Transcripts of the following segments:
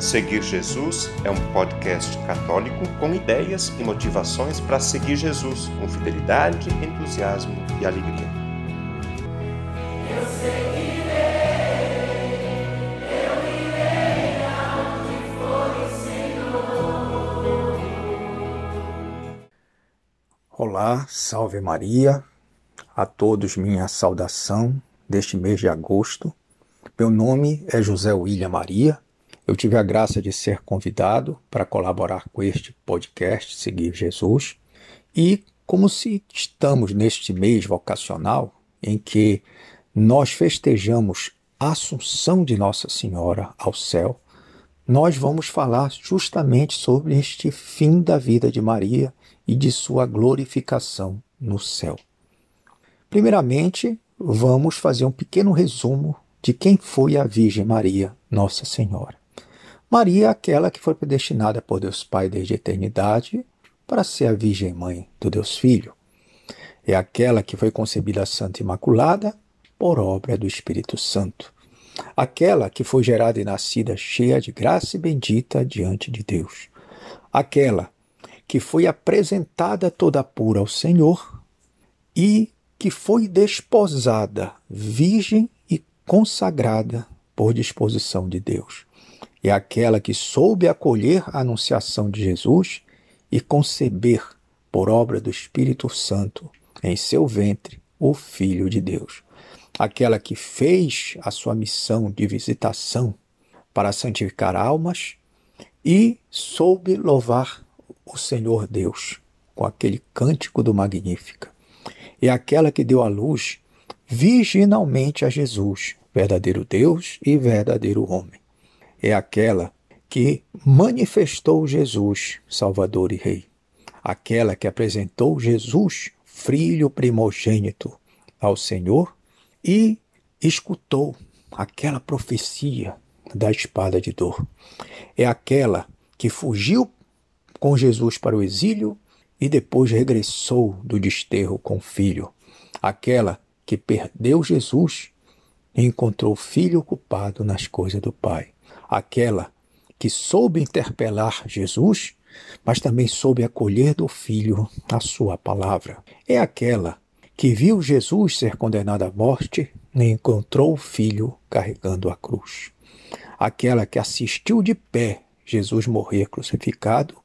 Seguir Jesus é um podcast católico com ideias e motivações para seguir Jesus com fidelidade, entusiasmo e alegria. Eu seguirei, eu irei for, Senhor. Olá, salve Maria, a todos minha saudação deste mês de agosto. Meu nome é José William Maria eu tive a graça de ser convidado para colaborar com este podcast Seguir Jesus. E como se estamos neste mês vocacional em que nós festejamos a assunção de Nossa Senhora ao céu, nós vamos falar justamente sobre este fim da vida de Maria e de sua glorificação no céu. Primeiramente, vamos fazer um pequeno resumo de quem foi a Virgem Maria, Nossa Senhora. Maria é aquela que foi predestinada por Deus Pai desde a eternidade para ser a Virgem Mãe do Deus Filho. É aquela que foi concebida Santa Imaculada por obra do Espírito Santo. Aquela que foi gerada e nascida cheia de graça e bendita diante de Deus. Aquela que foi apresentada toda pura ao Senhor e que foi desposada, virgem e consagrada por disposição de Deus é aquela que soube acolher a anunciação de Jesus e conceber, por obra do Espírito Santo, em seu ventre, o Filho de Deus. Aquela que fez a sua missão de visitação para santificar almas e soube louvar o Senhor Deus com aquele cântico do Magnífica. É aquela que deu à luz virginalmente a Jesus, verdadeiro Deus e verdadeiro homem é aquela que manifestou Jesus, Salvador e Rei. Aquela que apresentou Jesus, filho primogênito, ao Senhor e escutou aquela profecia da espada de dor. É aquela que fugiu com Jesus para o exílio e depois regressou do desterro com o filho. Aquela que perdeu Jesus e encontrou o filho ocupado nas coisas do Pai aquela que soube interpelar Jesus, mas também soube acolher do Filho a sua palavra. É aquela que viu Jesus ser condenado à morte e encontrou o Filho carregando a cruz. Aquela que assistiu de pé Jesus morrer crucificado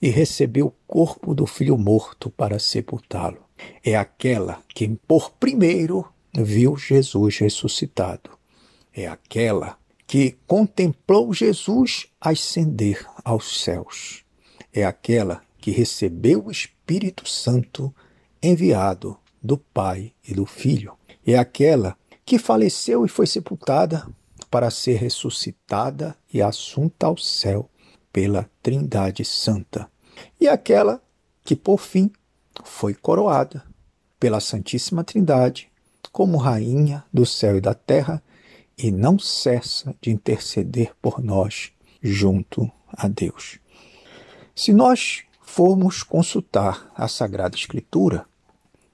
e recebeu o corpo do filho morto para sepultá-lo. É aquela que, por primeiro, viu Jesus ressuscitado. É aquela que contemplou Jesus ascender aos céus. É aquela que recebeu o Espírito Santo enviado do Pai e do Filho. É aquela que faleceu e foi sepultada para ser ressuscitada e assunta ao céu pela Trindade Santa. E aquela que, por fim, foi coroada pela Santíssima Trindade como Rainha do céu e da terra e não cessa de interceder por nós junto a Deus. Se nós formos consultar a Sagrada Escritura,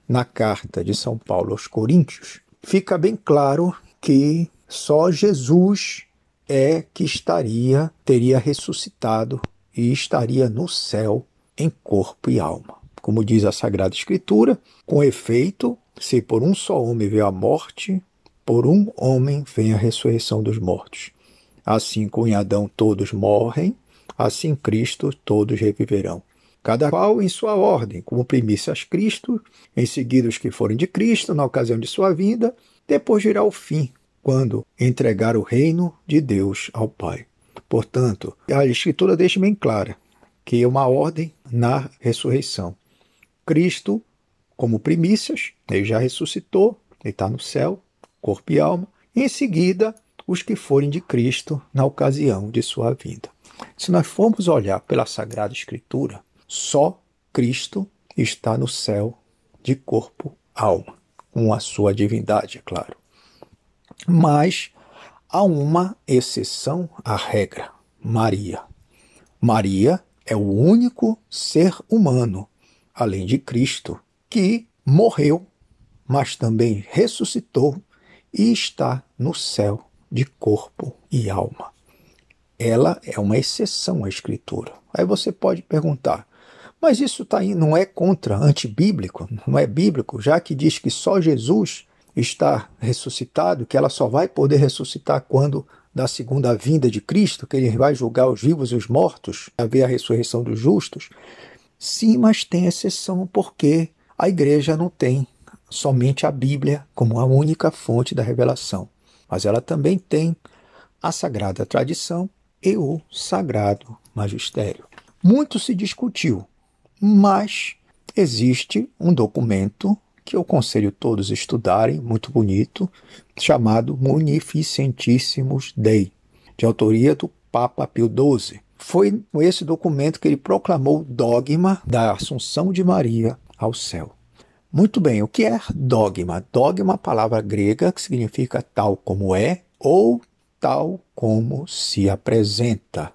na carta de São Paulo aos Coríntios, fica bem claro que só Jesus é que estaria, teria ressuscitado e estaria no céu em corpo e alma. Como diz a Sagrada Escritura, com efeito, se por um só homem veio a morte, por um homem vem a ressurreição dos mortos. Assim como em Adão todos morrem, assim Cristo todos reviverão. Cada qual em sua ordem, como primícias Cristo, em seguida os que forem de Cristo, na ocasião de sua vinda, depois virá o fim, quando entregar o reino de Deus ao Pai. Portanto, a Escritura deixa bem clara que é uma ordem na ressurreição. Cristo, como primícias, ele já ressuscitou, ele está no céu, corpo e alma, e em seguida os que forem de Cristo na ocasião de sua vinda. Se nós formos olhar pela Sagrada Escritura, só Cristo está no céu de corpo, alma, com a sua divindade, é claro. Mas há uma exceção à regra: Maria. Maria é o único ser humano, além de Cristo, que morreu, mas também ressuscitou e está no céu de corpo e alma. ela é uma exceção à Escritura. Aí você pode perguntar, mas isso tá aí, não é contra, antibíblico, não é bíblico, já que diz que só Jesus está ressuscitado, que ela só vai poder ressuscitar quando da segunda vinda de Cristo, que ele vai julgar os vivos e os mortos, haver a ressurreição dos justos. Sim, mas tem exceção, porque a igreja não tem somente a Bíblia como a única fonte da revelação, mas ela também tem a sagrada tradição e o sagrado magistério. Muito se discutiu, mas existe um documento que eu aconselho todos estudarem, muito bonito, chamado Munificentissimus Dei, de autoria do Papa Pio XII. Foi esse documento que ele proclamou o dogma da Assunção de Maria ao céu. Muito bem, o que é dogma? Dogma é uma palavra grega que significa tal como é ou tal como se apresenta,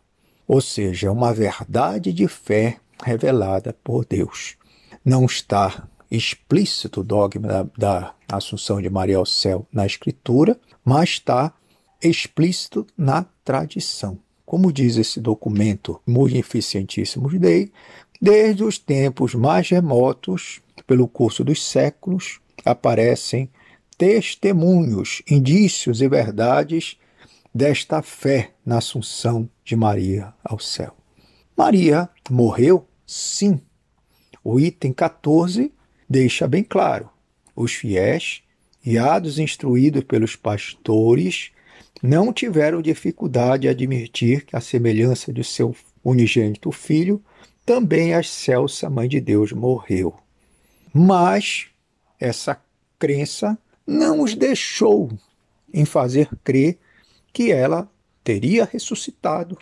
ou seja, uma verdade de fé revelada por Deus. Não está explícito o dogma da, da Assunção de Maria ao céu na Escritura, mas está explícito na tradição. Como diz esse documento Munificentíssimos Dei, desde os tempos mais remotos pelo curso dos séculos, aparecem testemunhos, indícios e verdades desta fé na Assunção de Maria ao céu. Maria morreu? Sim. O item 14 deixa bem claro: os fiéis, guiados e instruídos pelos pastores, não tiveram dificuldade em admitir que, a semelhança de seu unigênito filho, também a excelsa Mãe de Deus morreu. Mas essa crença não os deixou em fazer crer que ela teria ressuscitado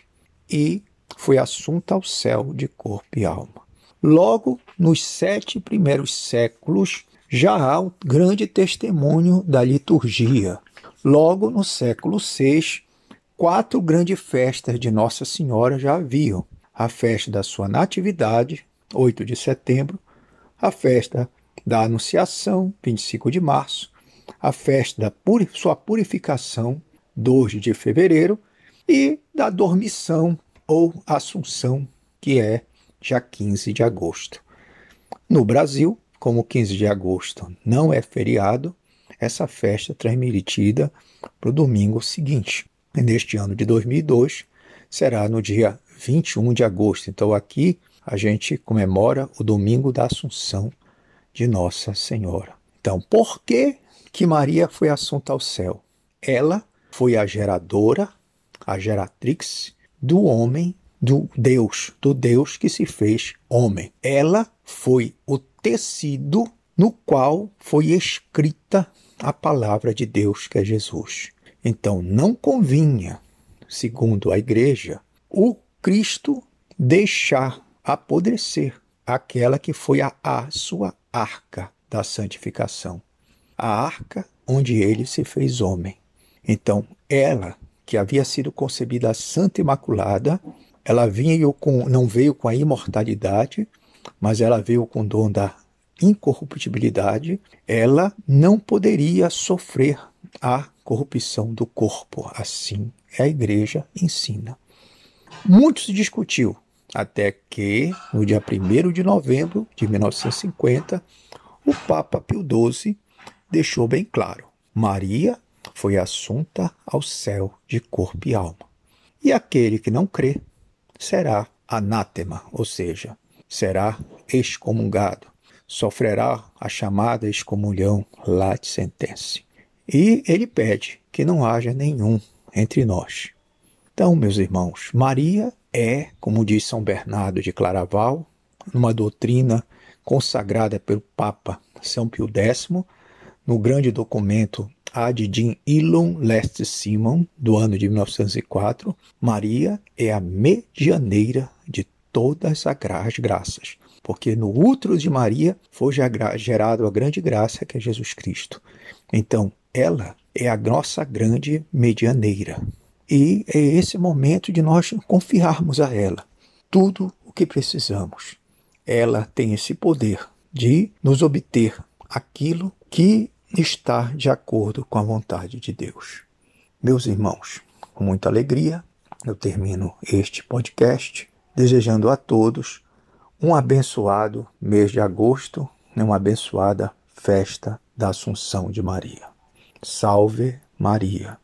e foi assunta ao céu de corpo e alma. Logo, nos sete primeiros séculos, já há um grande testemunho da liturgia. Logo, no século VI, quatro grandes festas de Nossa Senhora já haviam: a festa da sua Natividade, 8 de setembro, a festa da Anunciação, 25 de março, a festa da puri sua purificação, 2 de fevereiro, e da Dormição ou Assunção, que é já 15 de agosto. No Brasil, como 15 de agosto não é feriado, essa festa é transmitida para o domingo seguinte. neste ano de 2002, será no dia 21 de agosto. Então, aqui a gente comemora o domingo da Assunção de Nossa Senhora. Então, por que, que Maria foi assunta ao céu? Ela foi a geradora, a geratrix do homem, do Deus, do Deus que se fez homem. Ela foi o tecido no qual foi escrita a palavra de Deus, que é Jesus. Então, não convinha, segundo a igreja, o Cristo deixar apodrecer aquela que foi a, a sua arca da santificação, a arca onde ele se fez homem. Então, ela, que havia sido concebida santa e imaculada, ela veio com, não veio com a imortalidade, mas ela veio com o dom da incorruptibilidade. Ela não poderia sofrer a corrupção do corpo. Assim a igreja ensina. Muito se discutiu até que, no dia 1 de novembro de 1950, o Papa Pio XII deixou bem claro: Maria foi assunta ao céu de corpo e alma. E aquele que não crê será anátema, ou seja, será excomungado, sofrerá a chamada excomunhão late sentença. E ele pede que não haja nenhum entre nós. Então, meus irmãos, Maria é, como diz São Bernardo de Claraval, uma doutrina consagrada pelo Papa São Pio X, no grande documento Ad Din Illum Lest Simon, do ano de 1904, Maria é a medianeira de todas as graças, porque no útero de Maria foi gerado a grande graça que é Jesus Cristo. Então, ela é a nossa grande medianeira. E é esse momento de nós confiarmos a ela tudo o que precisamos. Ela tem esse poder de nos obter aquilo que está de acordo com a vontade de Deus. Meus irmãos, com muita alegria, eu termino este podcast desejando a todos um abençoado mês de agosto, e uma abençoada festa da Assunção de Maria. Salve Maria.